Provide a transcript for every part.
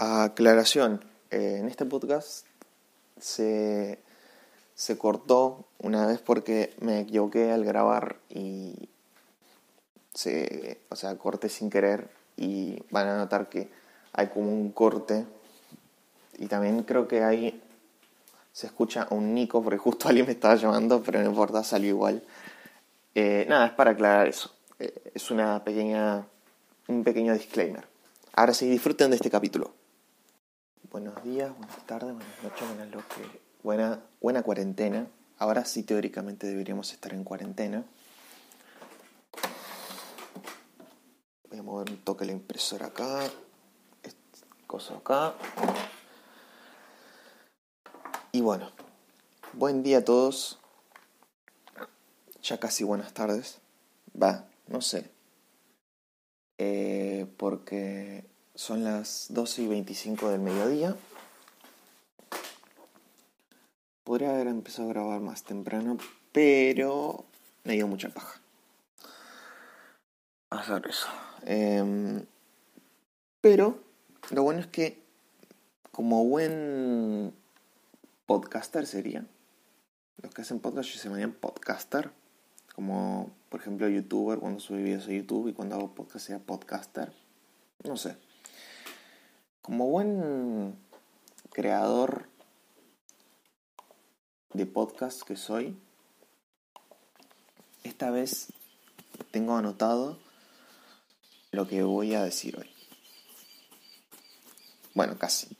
Aclaración, eh, en este podcast se, se cortó una vez porque me equivoqué al grabar y se, o sea, corté sin querer y van a notar que hay como un corte y también creo que ahí se escucha un Nico porque justo alguien me estaba llamando, pero no importa, salió igual. Eh, nada, es para aclarar eso. Eh, es una pequeña, un pequeño disclaimer. Ahora sí, disfruten de este capítulo. Buenos días, buenas tardes, buenas noches, buenas noches. Buena, buena cuarentena. Ahora sí teóricamente deberíamos estar en cuarentena. Voy a mover un toque la impresora acá. Cosa acá. Y bueno, buen día a todos. Ya casi buenas tardes. Va, no sé. Eh, porque son las 12 y 25 del mediodía. Podría haber empezado a grabar más temprano, pero me dio mucha paja. Hacer eso. Em, pero lo bueno es que como buen podcaster sería, los que hacen podcast se llaman podcaster, como por ejemplo youtuber cuando sube videos a YouTube y cuando hago podcast sea podcaster. No sé. Como buen creador de podcast que soy, esta vez tengo anotado lo que voy a decir hoy. Bueno, casi.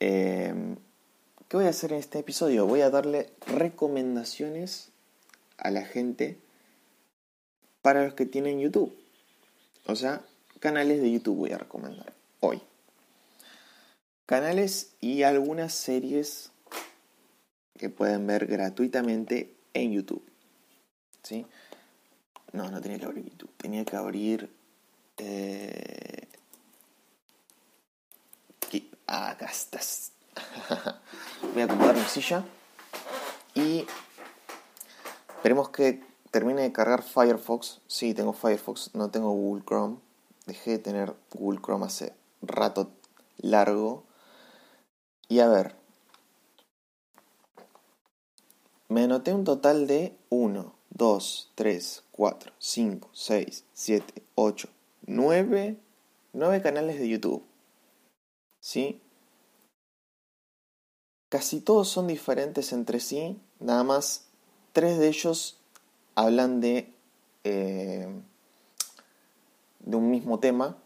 Eh, ¿Qué voy a hacer en este episodio? Voy a darle recomendaciones a la gente para los que tienen YouTube. O sea, canales de YouTube voy a recomendar hoy canales y algunas series que pueden ver gratuitamente en YouTube. ¿Sí? No, no tenía que abrir YouTube, tenía que abrir... Eh... Acá estás. Voy a acomodar mi silla y esperemos que termine de cargar Firefox. Sí, tengo Firefox, no tengo Google Chrome. Dejé de tener Google Chrome hace rato largo y a ver, me anoté un total de 1, 2, 3, 4, 5, 6, 7, 8, 9, 9 canales de YouTube. ¿Sí? Casi todos son diferentes entre sí, nada más tres de ellos hablan de, eh, de un mismo tema,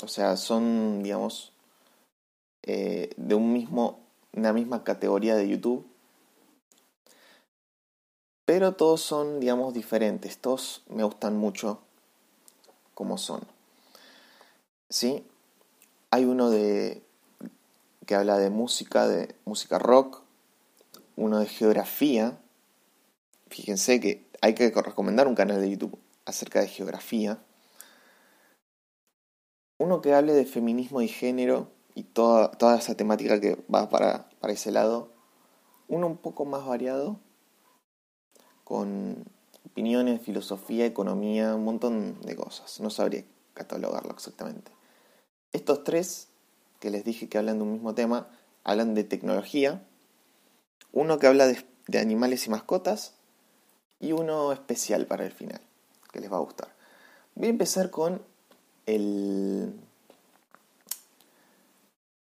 o sea, son, digamos, eh, de un mismo, una misma categoría de YouTube. Pero todos son, digamos, diferentes. Todos me gustan mucho como son. ¿Sí? Hay uno de que habla de música, de música rock, uno de geografía. Fíjense que hay que recomendar un canal de YouTube acerca de geografía. Uno que hable de feminismo y género, y toda, toda esa temática que va para, para ese lado. Uno un poco más variado, con opiniones, filosofía, economía, un montón de cosas. No sabría catalogarlo exactamente. Estos tres que les dije que hablan de un mismo tema, hablan de tecnología. Uno que habla de, de animales y mascotas y uno especial para el final, que les va a gustar. Voy a empezar con el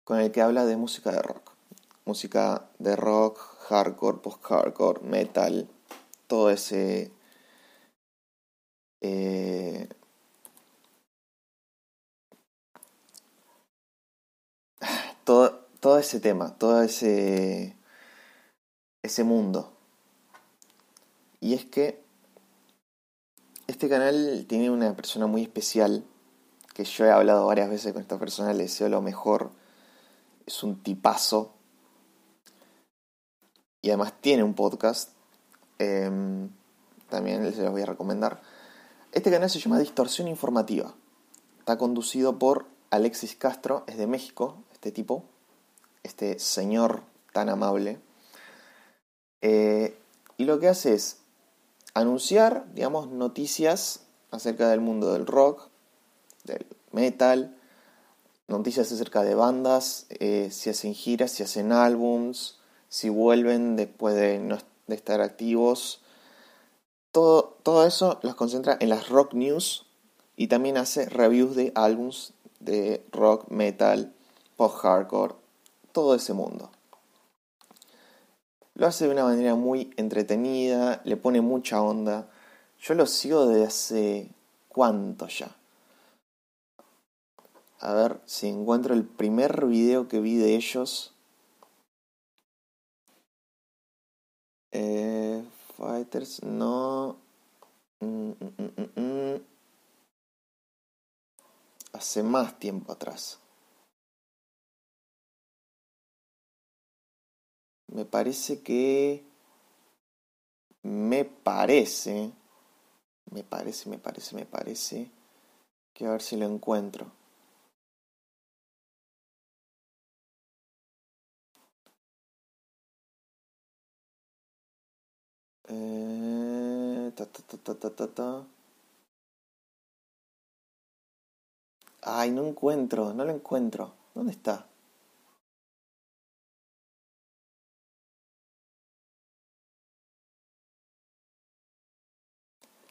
con el que habla de música de rock. Música de rock, hardcore, post-hardcore, metal, todo ese... Eh, todo, todo ese tema, todo ese, ese mundo. Y es que este canal tiene una persona muy especial, que yo he hablado varias veces con esta persona, le deseo lo mejor es un tipazo. Y además tiene un podcast. Em, también se los voy a recomendar. Este canal se llama Distorsión Informativa. Está conducido por Alexis Castro, es de México, este tipo, este señor tan amable. Eh, y lo que hace es anunciar, digamos, noticias acerca del mundo del rock, del metal, noticias acerca de bandas, eh, si hacen giras, si hacen álbums, si vuelven después de, estar activos. Todo, todo eso los concentra en las rock news y también hace reviews de álbums de rock, metal, post-hardcore, todo ese mundo. Lo hace de una manera muy entretenida, le pone mucha onda. Yo lo sigo desde hace cuánto ya. A ver si encuentro el primer video que vi de ellos. Eh, Fighters, no. Mm, mm, mm, Hace más tiempo atrás. Me parece que... Me parece... Me parece, me parece, me parece... Que a ver si lo encuentro. Eh, Ay, no encuentro, no lo encuentro. ¿Dónde está?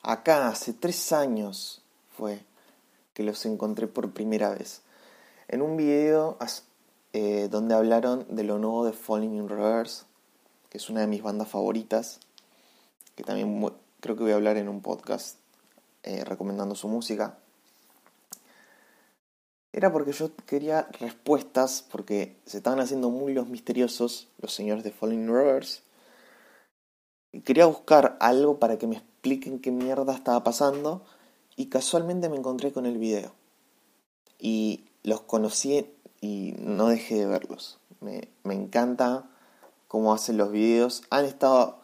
Acá, hace tres años fue que los encontré por primera vez. En un video eh, donde hablaron de lo nuevo de Falling in Reverse, que es una de mis bandas favoritas, que también creo que voy a hablar en un podcast eh, recomendando su música. Era porque yo quería respuestas, porque se estaban haciendo muy los misteriosos los señores de Falling in Reverse. Y quería buscar algo para que me expliquen qué mierda estaba pasando y casualmente me encontré con el video. Y los conocí y no dejé de verlos. Me, me encanta cómo hacen los videos. Han estado.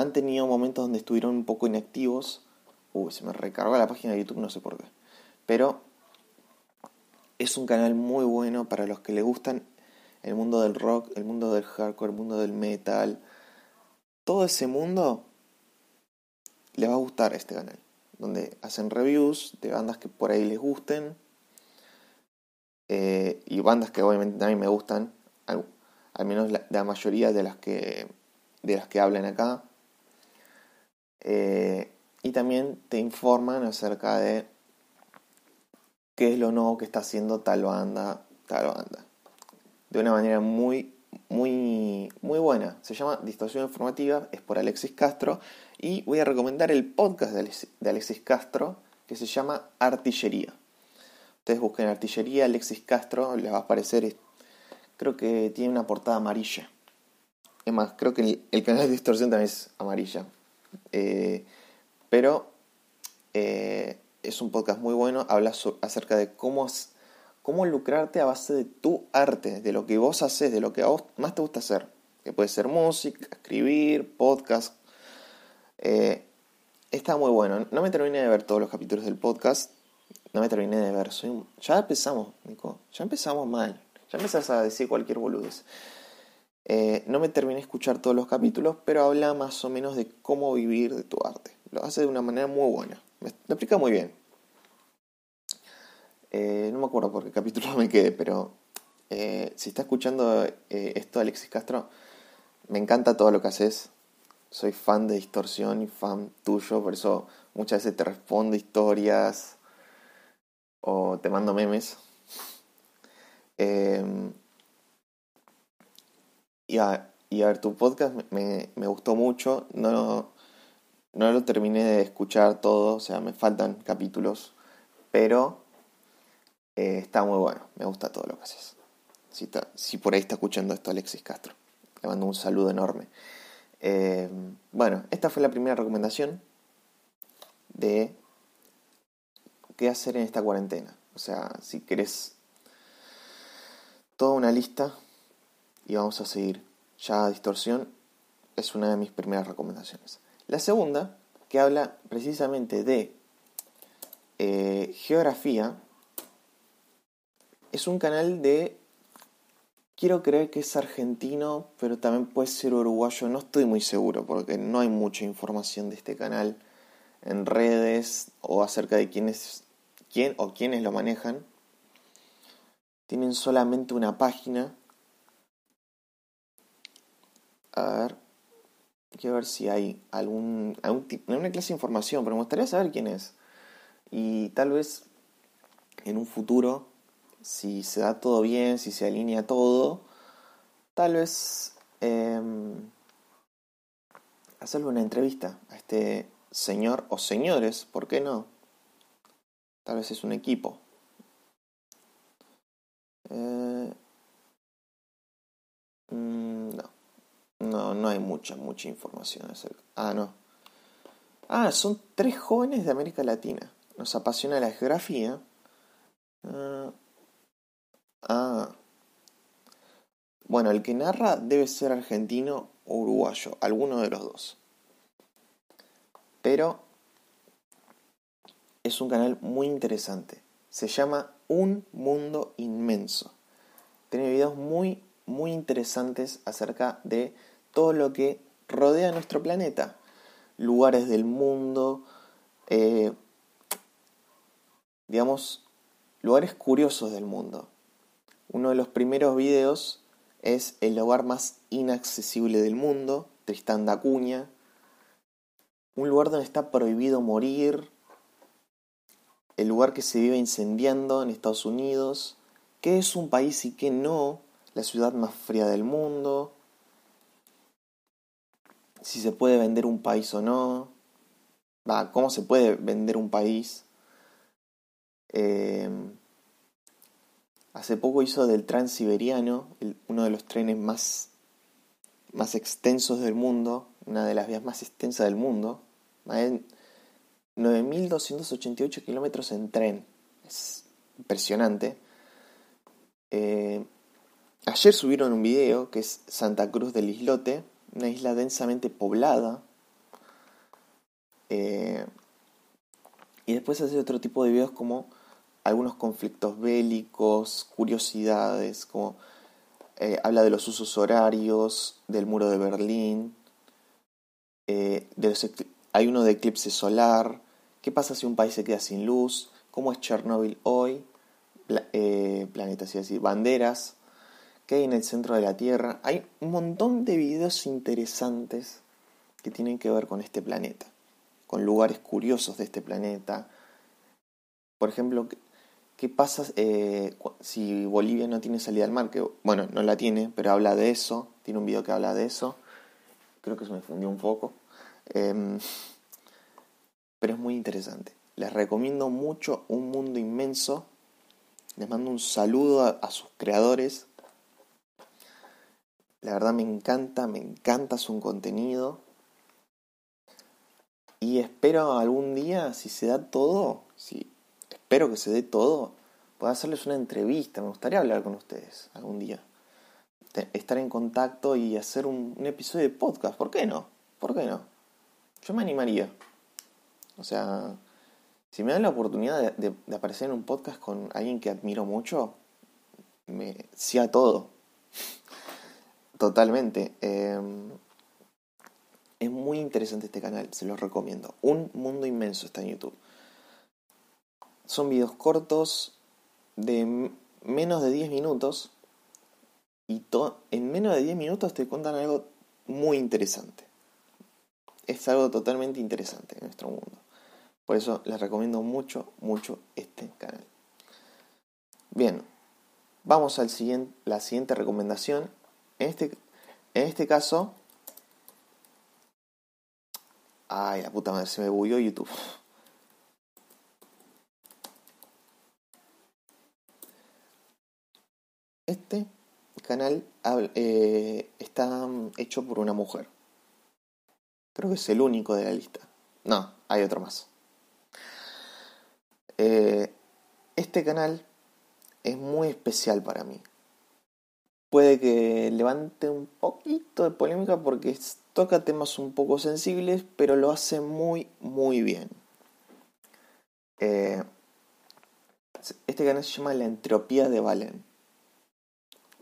Han tenido momentos donde estuvieron un poco inactivos. Uy, se me recargó la página de YouTube, no sé por qué. Pero es un canal muy bueno para los que le gustan el mundo del rock, el mundo del hardcore, el mundo del metal. Todo ese mundo les va a gustar este canal, donde hacen reviews de bandas que por ahí les gusten eh, y bandas que obviamente mí me gustan, al, menos la, mayoría de las que de las que hablan acá. Eh, y también te informan acerca de qué es lo nuevo que está haciendo tal banda, tal banda. De una manera muy muy, muy buena. Se llama Distorsión Informativa, es por Alexis Castro. Y voy a recomendar el podcast de Alexis Castro que se llama Artillería. Ustedes busquen Artillería, Alexis Castro, les va a aparecer. Creo que tiene una portada amarilla. Es más, creo que el, canal de distorsión también es amarilla. Eh, pero eh, es un podcast muy bueno. Habla acerca de cómo cómo lucrarte a base de tu arte, de lo que vos haces, de lo que a vos más te gusta hacer. Que puede ser música, escribir, podcast. Eh, está muy bueno. No me terminé de ver todos los capítulos del podcast. No me terminé de ver. Ya empezamos, Nico. Ya empezamos mal. Ya empezás a decir cualquier boludez. Eh, no me terminé de escuchar todos los capítulos, pero habla más o menos de cómo vivir de tu arte. Lo hace de una manera muy buena. Me, lo explica muy bien. Eh, no me acuerdo por qué capítulo me quedé, pero eh, si está escuchando esto Alexis Castro, me encanta todo lo que haces. Soy fan de Distorsión y fan tuyo, por eso muchas veces te respondo historias o te mando memes. Em, y, a, ver, tu podcast me, me, gustó mucho. No, no lo terminé de escuchar todo, o sea, me faltan capítulos, pero eh, está muy bueno, me gusta todo lo que haces. Si, si, por ahí está escuchando esto Alexis Castro, le mando un saludo enorme. Eh, bueno, esta fue la primera recomendación de qué hacer en esta cuarentena. O sea, si querés toda una lista y vamos a seguir. Ya distorsión es una de mis primeras recomendaciones. La segunda, que habla precisamente de eh, geografía, es un canal de... Quiero creer que es argentino, pero también puede ser uruguayo. No estoy muy seguro porque no hay mucha información de este canal en redes o acerca de quién es quién o quiénes lo manejan. tienen solamente una página. A ver, quiero ver si hay algún, algún una clase de información, pero me gustaría saber quién es. Y tal vez en un futuro, si se da todo bien, si se alinea todo, tal vez eh, hacerle una entrevista a este señor o señores, ¿por qué no? Tal vez es un equipo. Eh, mm, no. No, no hay mucha, mucha información acerca. Ah, no. Ah, son tres jóvenes de América Latina. Nos apasiona la geografía. ah, ah. Bueno, el que narra debe ser argentino o uruguayo, alguno de los dos. Pero es un canal muy interesante. Se llama Un Mundo Inmenso. Tiene videos muy, muy interesantes acerca de todo lo que rodea nuestro planeta. Lugares del mundo, eh, digamos, lugares curiosos del mundo. Uno de los primeros videos es el lugar más inaccesible del mundo, Tristán da Cunha. Un lugar donde está prohibido morir, el lugar que se vive incendiando en Estados Unidos, qué es un país y qué no, la ciudad más fría del mundo, si se puede vender un país o no, va, cómo se puede vender un país. Eh, hace poco hizo del Transiberiano, uno de los trenes más, más extensos del mundo, una de las vías más extensas del mundo. 9.288 kilómetros en tren. Es impresionante. Eh, ayer subieron un video que es Santa Cruz del Islote, una isla densamente poblada. Eh, y después hace otro tipo de videos como algunos conflictos bélicos, curiosidades, como eh, habla de los usos horarios, del muro de Berlín, de hay uno de eclipse solar, ¿Qué pasa si un país se queda sin luz? ¿Cómo es Chernóbil hoy? Eh, planetas y así, banderas. ¿Qué hay en el centro de la Tierra? Hay un montón de videos interesantes que tienen que ver con este planeta, con lugares curiosos de este planeta. Por ejemplo, ¿qué pasa eh, si Bolivia no tiene salida al mar? Que, bueno, no la tiene, pero habla de eso. Tiene un video que habla de eso. Creo que se me fundió un poco. Em, pero es muy interesante. Les recomiendo mucho Un Mundo Inmenso. Les mando un saludo a, sus creadores. La verdad me encanta, me encanta su contenido. Y espero algún día, si se da todo, si espero que se dé todo, pueda hacerles una entrevista. Me gustaría hablar con ustedes algún día. Estar en contacto y hacer un, episodio de podcast. ¿Por qué no? ¿Por qué no? Yo me animaría. O sea, si me dan la oportunidad de, aparecer en un podcast con alguien que admiro mucho, me sí a todo. Totalmente. Em, es muy interesante este canal, se los recomiendo. Un mundo inmenso está en YouTube. Son videos cortos de menos de 10 minutos y en menos de 10 minutos te cuentan algo muy interesante. Es algo totalmente interesante en nuestro mundo. Por eso les recomiendo mucho, mucho este canal. Bien, vamos a siguiente, la siguiente recomendación. En este, en este caso... Ay, la puta madre, se me bugueó YouTube. Este canal eh, está hecho por una mujer. Creo que es el único de la lista. No, hay otro más. Eh, este canal es muy especial para mí. Puede que levante un poquito de polémica porque toca temas un poco sensibles, pero lo hace muy, muy bien. Eh, este canal se llama La Entropía de Valen.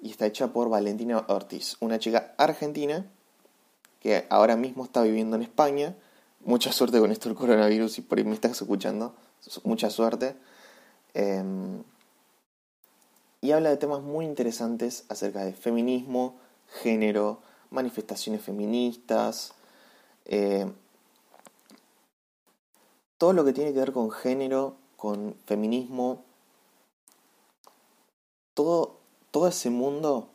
Y está hecha por Valentina Ortiz, una chica argentina que ahora mismo está viviendo en España. Mucha suerte con esto del coronavirus y por ahí me estás escuchando mucha suerte. Em, y habla de temas muy interesantes acerca de feminismo, género, manifestaciones feministas, eh, todo lo que tiene que ver con género, con feminismo, todo, todo ese mundo,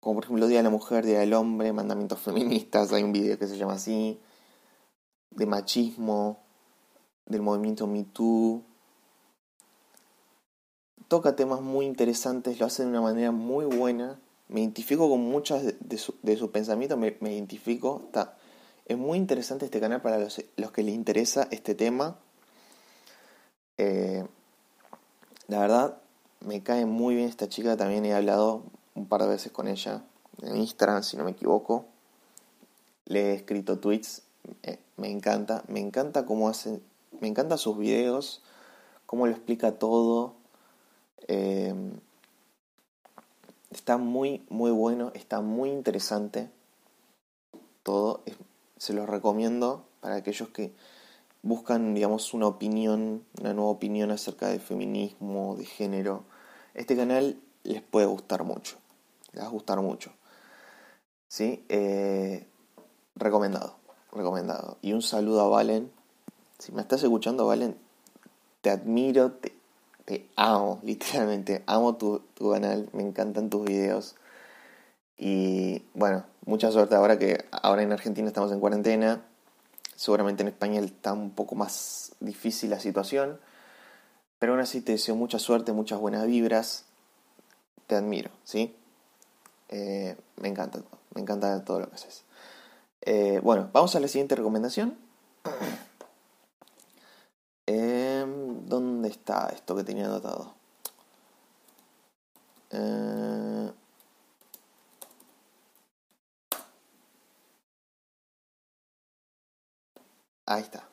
como por ejemplo Día de la Mujer, Día del Hombre, Mandamientos Feministas, hay un video que se llama así, de machismo, del movimiento Me Too, toca temas muy interesantes, lo hace de una manera muy buena. Me identifico con muchas de, sus pensamientos, me, identifico. Está, es muy interesante este canal para los, que les interesa este tema. Eh, la verdad, me cae muy bien esta chica. También he hablado un par de veces con ella en Instagram, si no me equivoco. Le he escrito tweets. me encanta, me encanta cómo hace, me encanta sus videos, cómo lo explica todo. Em, está muy, muy bueno, está muy interesante todo. se los recomiendo para aquellos que buscan, digamos, una opinión, una nueva opinión acerca de feminismo, de género. Este canal les puede gustar mucho, les va a gustar mucho. ¿Sí? Eh, recomendado, recomendado. Y un saludo a Valen. Si me estás escuchando, Valen, te admiro, te amo, literalmente, amo tu, canal, me encantan tus videos. Y bueno, mucha suerte ahora que ahora en Argentina estamos en cuarentena. Seguramente en España está un poco más difícil la situación. Pero aún así te deseo mucha suerte, muchas buenas vibras. Te admiro, ¿sí? Eh, me encanta, me encanta todo lo que haces. Eh, bueno, vamos a la siguiente recomendación. ¿Dónde está esto que tenía anotado? Eh, ahí está.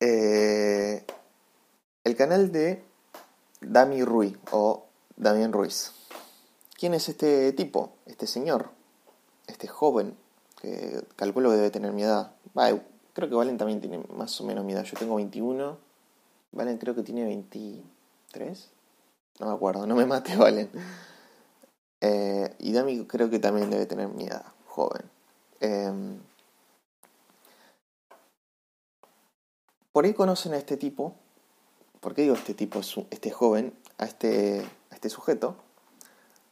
Eh, el canal de Dami Ruiz o Damián Ruiz. ¿Quién es este tipo? Este señor, este joven, que calculo que debe tener mi edad. Creo que Valen también tiene más o menos mi edad. Yo tengo 21. Valen creo que tiene 23. No me acuerdo, no me mate Valen. Eh, y Dami creo que también debe tener mi edad, joven. Em, por ahí conocen a este tipo. ¿Por qué digo este tipo, este joven, a este, a este sujeto?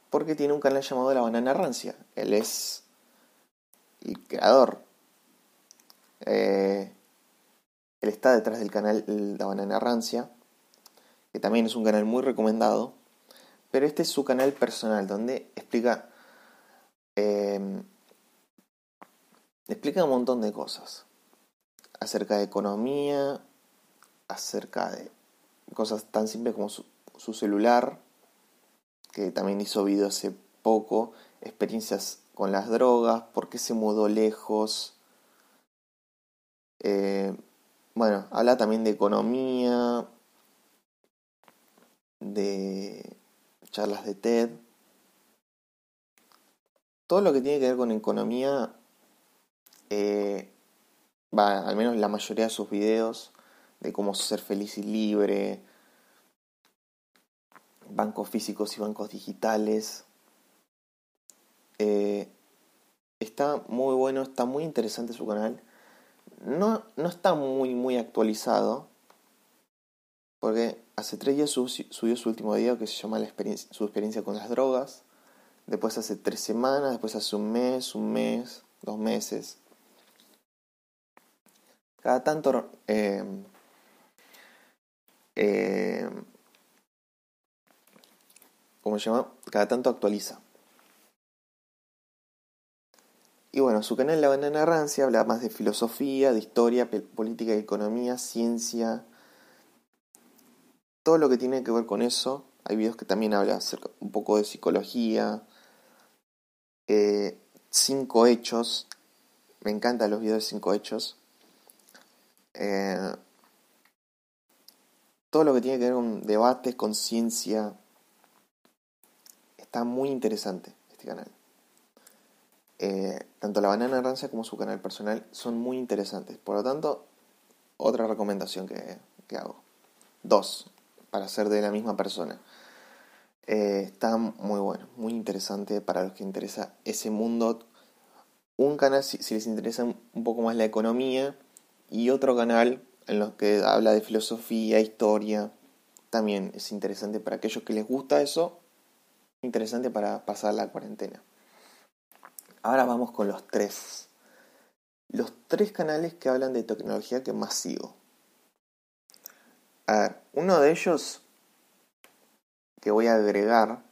Porque tiene un canal llamado La Banana Rancia. Él es el creador eh, él está detrás del canal La Banana Rancia, que también es un canal muy recomendado, pero este es su canal personal, donde explica, em, explica un montón de cosas acerca de economía, acerca de cosas tan simples como su, su celular, que también hizo video hace poco, experiencias con las drogas, por qué se mudó lejos, eh, bueno, habla también de economía, de charlas de TED. Todo lo que tiene que ver con economía, eh, va, al menos la mayoría de sus videos, de cómo ser feliz y libre, bancos físicos y bancos digitales. Eh, está muy bueno, está muy interesante su canal no, no está muy, muy actualizado. Porque hace tres días subió su último video que se llama la experiencia, su experiencia con las drogas. Después hace tres semanas, después hace un mes, un mes, dos meses. Cada tanto... Eh, eh, ¿Cómo se llama? Cada tanto actualiza. Y bueno, su canal La Banana Rancia habla más de filosofía, de historia, política y economía, ciencia, todo lo que tiene que ver con eso. Hay videos que también hablan acerca un poco de psicología, eh, cinco hechos. Me encantan los videos de cinco hechos. Eh, todo lo que tiene que ver con debate, con ciencia. Está muy interesante este canal. Eh, tanto la banana rancia como su canal personal son muy interesantes. Por lo tanto, otra recomendación que, hago. Dos, para ser de la misma persona. Eh, está muy bueno, muy interesante para los que interesa ese mundo. Un canal si, les interesa un poco más la economía y otro canal en los que habla de filosofía, historia. También es interesante para aquellos que les gusta eso, interesante para pasar la cuarentena. Ahora vamos con los tres. Los tres canales que hablan de tecnología que más sigo. A ver, uno de ellos que voy a agregar,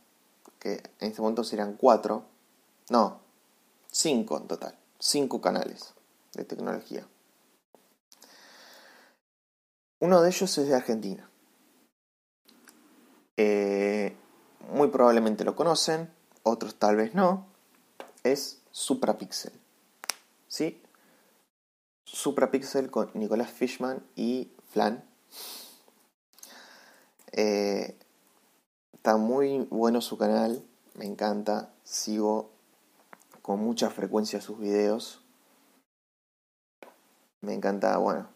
que en este momento serán cuatro, no, cinco en total, cinco canales de tecnología. Uno de ellos es de Argentina. Eh, muy probablemente lo conocen, otros tal vez no. Es Suprapixel. ¿Sí? Suprapixel con Nicolás Fishman y Flan. Eh, Está muy bueno su canal, me encanta, sigo con mucha frecuencia sus videos. Me encanta, bueno,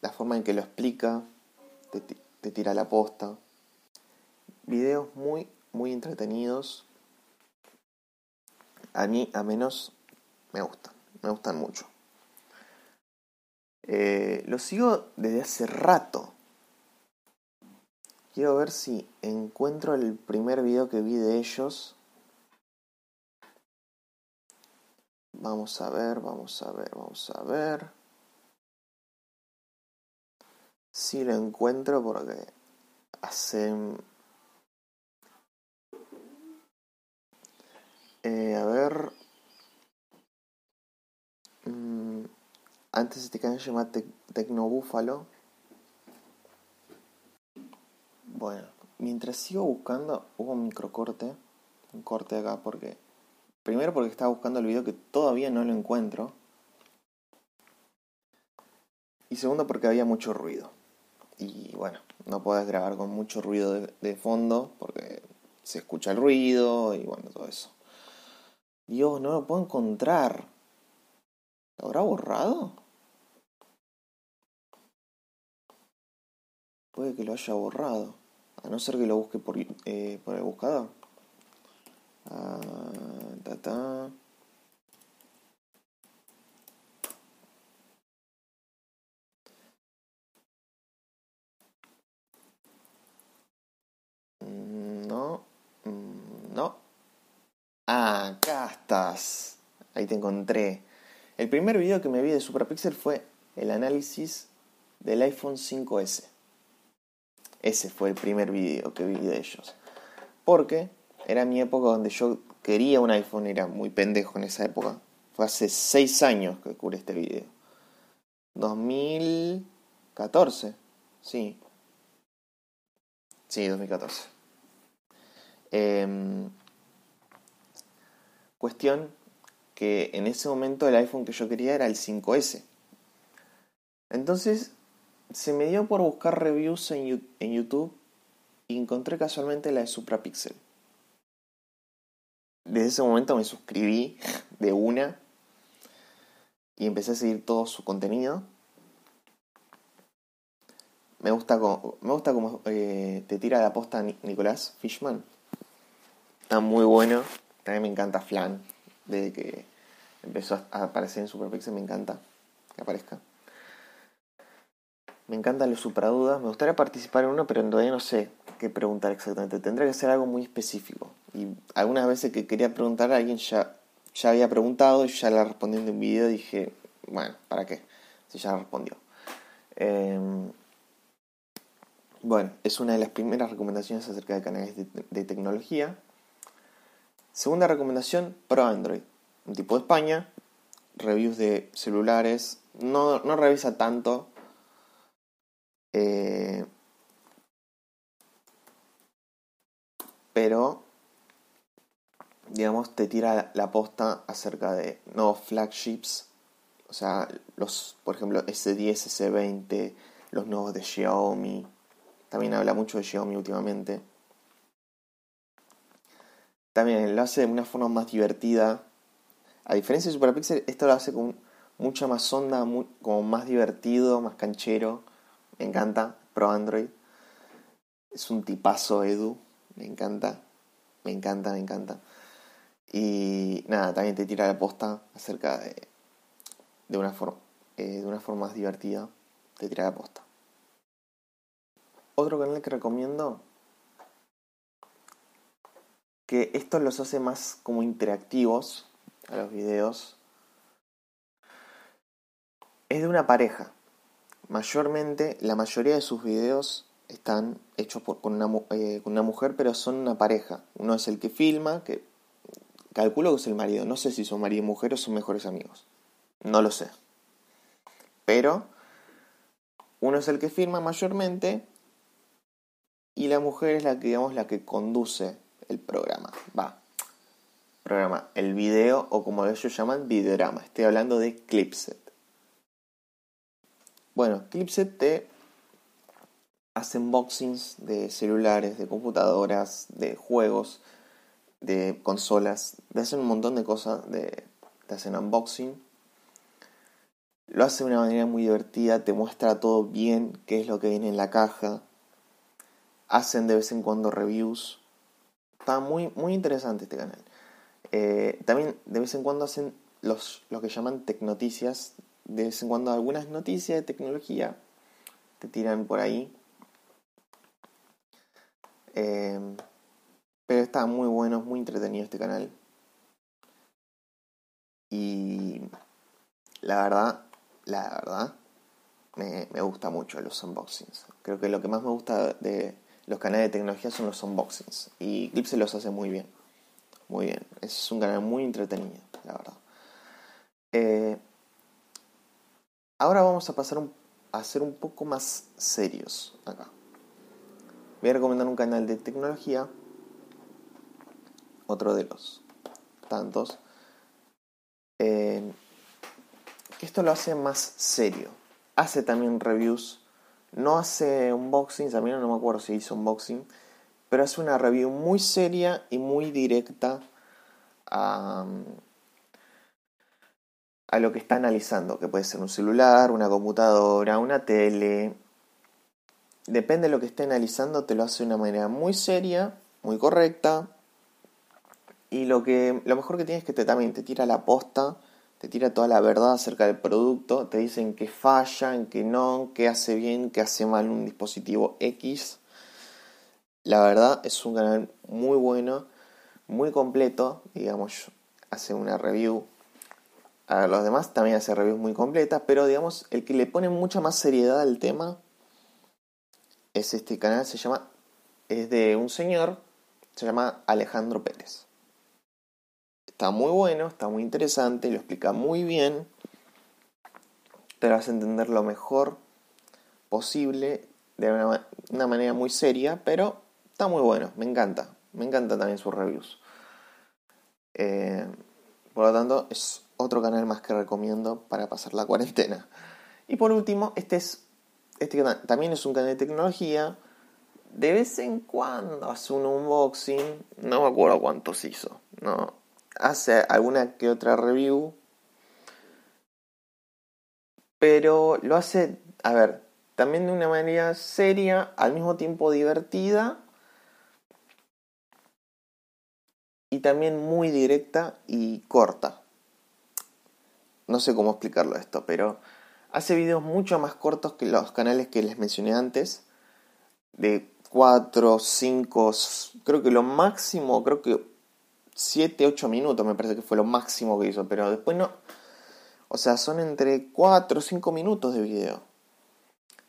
la forma en que lo explica, te, tira la posta. Videos muy, muy entretenidos. A mí, a menos, me gustan, me gustan mucho. Eh, lo sigo desde hace rato. Quiero ver si encuentro el primer video que vi de ellos. Vamos a ver, vamos a ver, vamos a ver. Si lo encuentro porque hacen... Eh, a ver... Mm, antes este canal se llama Tecnobúfalo. Bueno, mientras sigo buscando, hubo un microcorte, un corte acá porque... Primero porque estaba buscando el video que todavía no lo encuentro. Y segundo porque había mucho ruido. Y bueno, no podés grabar con mucho ruido de fondo porque se escucha el ruido y bueno, todo eso. Dios, no lo puedo encontrar. ¿Lo habrá borrado? Puede que lo haya borrado. A no ser que lo busque por, eh, por el buscador. Ah, ta, mm, No, mm, no. Ah, acá estás. Ahí te encontré. El primer video que me vi de Superpixel fue el análisis del iPhone 5S. Ese fue el primer video que vi de ellos. Porque era mi época donde yo quería un iPhone, era muy pendejo en esa época. Fue hace 6 años que curé este video. 2014, sí. Sí, 2014. Em, cuestión que en ese momento el iPhone que yo quería era el 5S. Entonces se me dio por buscar reviews en, YouTube y encontré casualmente la de Suprapixel. Desde ese momento me suscribí de una y empecé a seguir todo su contenido. Me gusta como, me gusta como eh, te tira la posta Nicolás Fishman. Está muy bueno. También me encanta Flan. Desde que empezó a aparecer en Superpixel me encanta que aparezca. Me encantan los supradudas. Me gustaría participar en uno, pero todavía no sé qué preguntar exactamente. Tendría que ser algo muy específico. Y algunas veces que quería preguntar a alguien ya, ya había preguntado y ya la respondí en un video dije, bueno, ¿para qué? Si ya respondió. Em, bueno, es una de las primeras recomendaciones acerca de canales de, tecnología. Segunda recomendación, Pro Android. Un tipo de España, reviews de celulares. No, no revisa tanto eh, pero, digamos, te tira la posta acerca de nuevos flagships. O sea, los, por ejemplo, S10, S20, los nuevos de Xiaomi. También habla mucho de Xiaomi últimamente. También lo hace de una forma más divertida. A diferencia de Superpixel, esto lo hace con mucha más onda, como más divertido, más canchero me encanta, Pro Android. Es un tipazo Edu, me encanta, me encanta, me encanta. Y nada, también te tira la posta acerca de, de, una, forma, eh, de una forma más divertida, te tira la posta. Otro canal que recomiendo, que esto los hace más como interactivos a los videos, es de una pareja. Mayormente, la mayoría de sus videos están hechos por, con, una, eh, con una mujer, pero son una pareja. Uno es el que filma, que calculo que es el marido. No sé si son marido y mujer o son mejores amigos. No lo sé. Pero uno es el que filma mayormente y la mujer es la que, digamos, la que conduce el programa. Va. Programa, el video o como ellos llaman, videorama. Estoy hablando de Clipset. Bueno, Clipset te hace unboxings de celulares, de computadoras, de juegos, de consolas, te hacen un montón de cosas, de, te hacen unboxing. Lo hace de una manera muy divertida, te muestra todo bien, qué es lo que viene en la caja. Hacen de vez en cuando reviews. Está muy, muy interesante este canal. Eh, también de vez en cuando hacen los, lo que llaman tecnoticias, de vez en cuando algunas noticias de tecnología te tiran por ahí. Eh, pero está muy bueno, muy entretenido este canal. Y la verdad, la verdad, me, me, gusta mucho los unboxings. Creo que lo que más me gusta de los canales de tecnología son los unboxings. Y Clip se los hace muy bien. Muy bien. Es un canal muy entretenido, la verdad. Eh, Ahora vamos a pasar a ser un poco más serios acá. Voy a recomendar un canal de tecnología, otro de los tantos, eh, esto lo hace más serio. Hace también reviews, no hace unboxings, a mí no me acuerdo si hizo unboxing, pero hace una review muy seria y muy directa a a lo que está analizando, que puede ser un celular, una computadora, una tele. Depende de lo que esté analizando, te lo hace de una manera muy seria, muy correcta. Y lo, que, lo mejor que tiene es que te, también te tira la posta, te tira toda la verdad acerca del producto, te dicen que falla, que no, que hace bien, que hace mal un dispositivo X. La verdad es un canal muy bueno, muy completo, digamos, hace una review a los demás también hace reviews muy completas, pero digamos, el que le pone mucha más seriedad al tema es este canal, se llama, es de un señor, se llama Alejandro Pérez. Está muy bueno, está muy interesante, lo explica muy bien, te lo hace entender lo mejor posible, de una, manera muy seria, pero está muy bueno, me encanta, me encanta también sus reviews. Eh, por lo tanto, es otro canal más que recomiendo para pasar la cuarentena. Y por último, este es este también es un canal de tecnología. De vez en cuando hace un unboxing, no me acuerdo cuántos hizo, no. Hace alguna que otra review. Pero lo hace, a ver, también de una manera seria, al mismo tiempo divertida. Y también muy directa y corta. No sé cómo explicarlo esto, pero hace videos mucho más cortos que los canales que les mencioné antes, de 4, 5, creo que lo máximo, creo que 7, 8 minutos me parece que fue lo máximo que hizo, pero después no, o sea, son entre 4 o 5 minutos de video.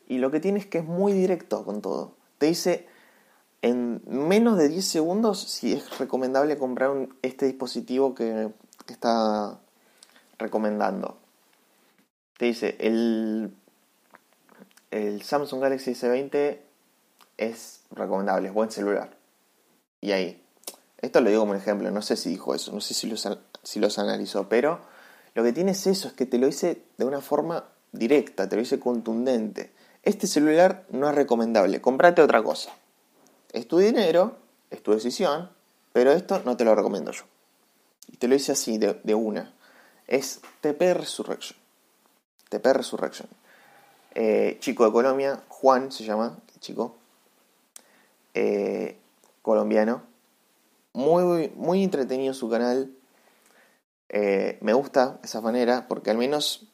Y lo que tiene es que es muy directo con todo. Te dice en menos de 10 segundos si es recomendable comprar este dispositivo que, que está recomendando. Te dice, el, el Samsung Galaxy S20 es recomendable, es buen celular. Y ahí. Esto lo digo como ejemplo, no sé si dijo eso, no sé si los, si los analizó, pero lo que tiene es eso, es que te lo dice de una forma directa, te lo dice contundente. Este celular no es recomendable, comprate otra cosa. Es tu dinero, es tu decisión, pero esto no te lo recomiendo yo. Y te lo dice así, de, de una es TP Resurrection. TP Resurrection. Eh, chico de Colombia, Juan se llama, chico. eh, colombiano. Muy, muy entretenido su canal. Eh, me gusta esa manera porque al menos,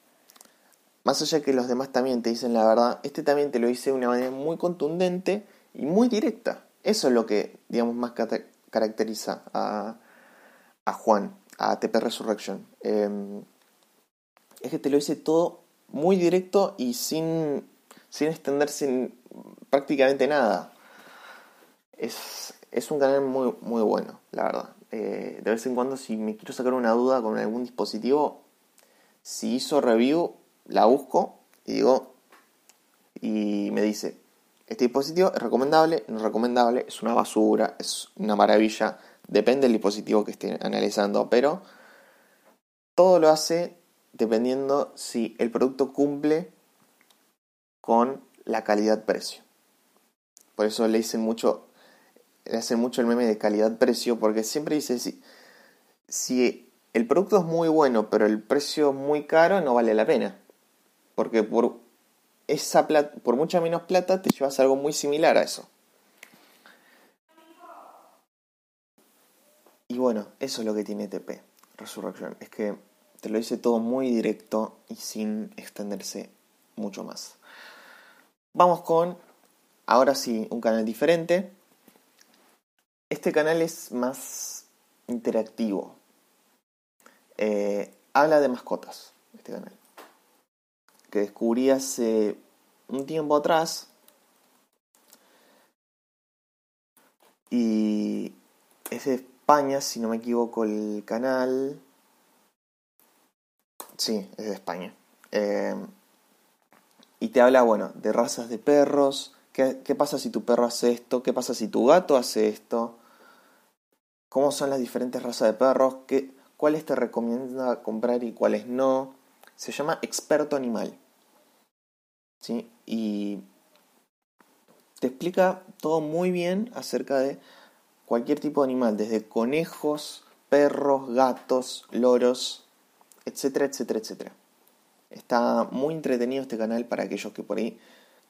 más allá que los demás también te dicen la verdad, este también te lo dice de una manera muy contundente y muy directa. Eso es lo que, digamos, más caracteriza a, a Juan, a TP Resurrection. Em, es que te lo dice todo muy directo y sin, sin extenderse en prácticamente nada. Es, es un canal muy, muy bueno, la verdad. Eh, de vez en cuando, si me quiero sacar una duda con algún dispositivo, si hizo review, la busco y digo, y me dice, este dispositivo es recomendable, no es recomendable, es una basura, es una maravilla, depende del dispositivo que esté analizando, pero todo lo hace dependiendo si el producto cumple con la calidad-precio. Por eso le dicen mucho, le hacen mucho el meme de calidad-precio, porque siempre dice si, si el producto es muy bueno, pero el precio muy caro, no vale la pena. Porque por esa por mucha menos plata te llevas algo muy similar a eso. Y bueno, eso es lo que tiene TP, Resurrection. Es que te lo dice todo muy directo y sin extenderse mucho más. Vamos con, ahora sí, un canal diferente. Este canal es más interactivo. Eh, habla de mascotas, este canal que descubrí hace un tiempo atrás. Y es de España, si no me equivoco, el canal. Sí, es de España. Eh, y te habla, bueno, de razas de perros. ¿Qué, ¿Qué pasa si tu perro hace esto? ¿Qué pasa si tu gato hace esto? ¿Cómo son las diferentes razas de perros? ¿Qué, ¿Cuáles te recomienda comprar y cuáles no? Se llama experto animal. ¿Sí? Y te explica todo muy bien acerca de cualquier tipo de animal, desde conejos, perros, gatos, loros, etcétera, etcétera, etcétera. Está muy entretenido este canal para aquellos que por ahí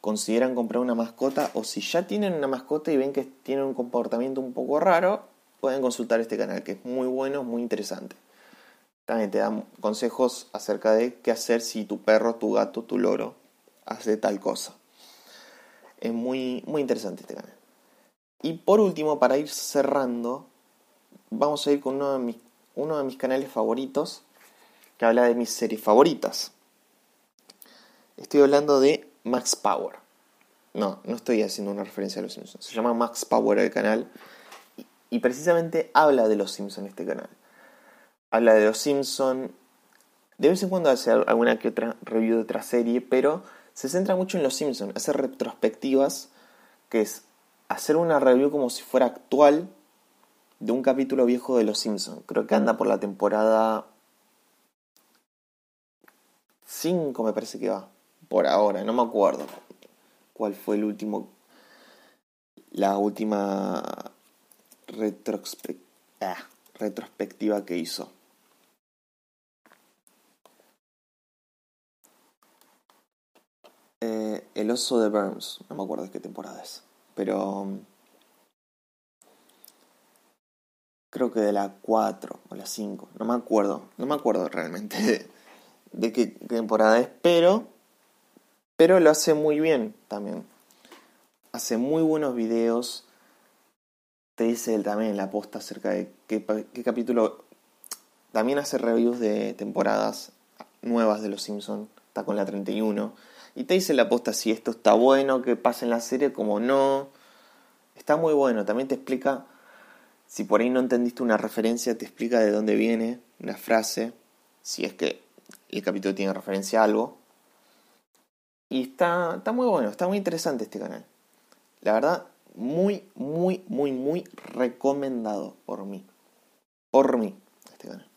consideran comprar una mascota o si ya tienen una mascota y ven que tiene un comportamiento un poco raro, pueden consultar este canal que es muy bueno, muy interesante. También te dan consejos acerca de qué hacer si tu perro, tu gato, tu loro hace tal cosa. Es muy, muy interesante este canal. Y por último, para ir cerrando, vamos a ir con uno de mis, uno de mis canales favoritos que habla de mis series favoritas. Estoy hablando de Max Power. No, no estoy haciendo una referencia a los Simpsons. Se llama Max Power el canal. Y, precisamente habla de los Simpsons este canal habla de los Simpsons. De vez en cuando hace alguna que otra review de otra serie, pero se centra mucho en los Simpsons, hace retrospectivas, que es hacer una review como si fuera actual de un capítulo viejo de los Simpsons. Creo que anda por la temporada 5 me parece que va. Por ahora, no me acuerdo cuál fue el último la última ah, retrospectiva que hizo. Eh, el oso de Burns, no me acuerdo de qué temporada es, pero creo que de la 4 o la 5, no me acuerdo, no me acuerdo realmente de, qué, temporada es, pero, pero lo hace muy bien también. Hace muy buenos videos, te dice él también la posta acerca de qué, qué capítulo, también hace reviews de temporadas nuevas de Los Simpsons, está con la 31 y te dice la posta si esto está bueno, que pasa en la serie, como no. Está muy bueno, también te explica, si por ahí no entendiste una referencia, te explica de dónde viene una frase, si es que el capítulo tiene referencia a algo. Y está, está muy bueno, está muy interesante este canal. La verdad, muy, muy, muy, muy recomendado por mí. Por mí, este canal.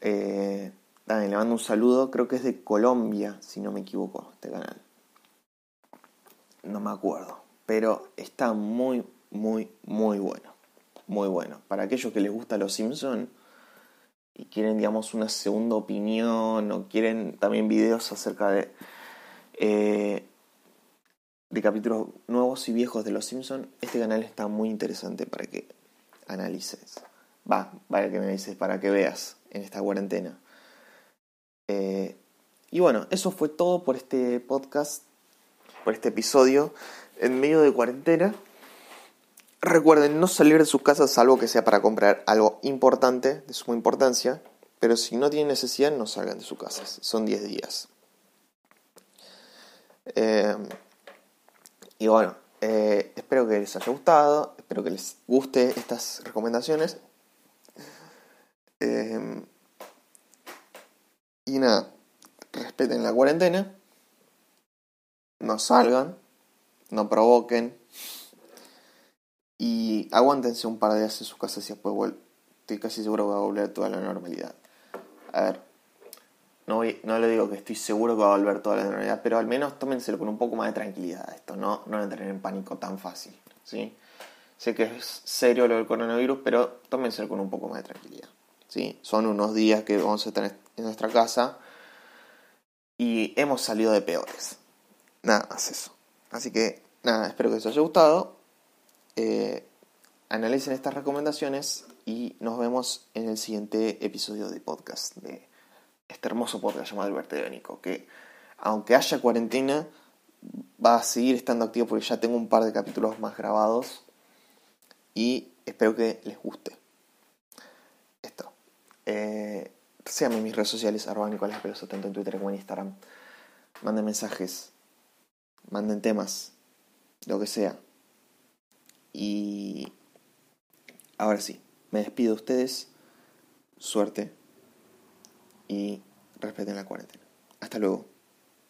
Eh, le mando un saludo, creo que es de Colombia, si no me equivoco, este canal. No me acuerdo, pero está muy, muy, muy bueno. Muy bueno. Para aquellos que les gusta Los Simpsons y quieren, digamos, una segunda opinión o quieren también videos acerca de... Eh, de capítulos nuevos y viejos de Los Simpsons, este canal está muy interesante para que analices. Va, vaya que analices para que veas en esta cuarentena. Eh, y bueno, eso fue todo por este podcast, por este episodio en medio de cuarentena. Recuerden no salir de sus casas salvo que sea para comprar algo importante, de suma importancia, pero si no tienen necesidad no salgan de sus casas, son 10 días. Eh, y bueno, eh, espero que les haya gustado, espero que les guste estas recomendaciones. Eh, y nada, respeten la cuarentena, no salgan, no provoquen y aguántense un par de días en sus casas y después. Estoy casi seguro que va a volver toda la normalidad. A ver, no, no le digo que estoy seguro que va a volver toda la normalidad, pero al menos tómenselo con un poco más de tranquilidad esto, no, no entren en pánico tan fácil. ¿sí? Sé que es serio lo del coronavirus, pero tómenselo con un poco más de tranquilidad. ¿sí? Son unos días que vamos a estar en nuestra casa y hemos salido de peores. Nada más eso. Así que, nada, espero que les haya gustado. Eh, analicen estas recomendaciones y nos vemos en el siguiente episodio de podcast, de este hermoso podcast llamado El Vertedónico, que aunque haya cuarentena, va a seguir estando activo porque ya tengo un par de capítulos más grabados y espero que les guste. Esto. Eh, mis redes sociales, arroba Nicolás Peloso, tanto en Twitter como en Instagram. Manden mensajes, manden temas, lo que sea. Y ahora sí, me despido de ustedes. Suerte y respeten la cuarentena. Hasta luego.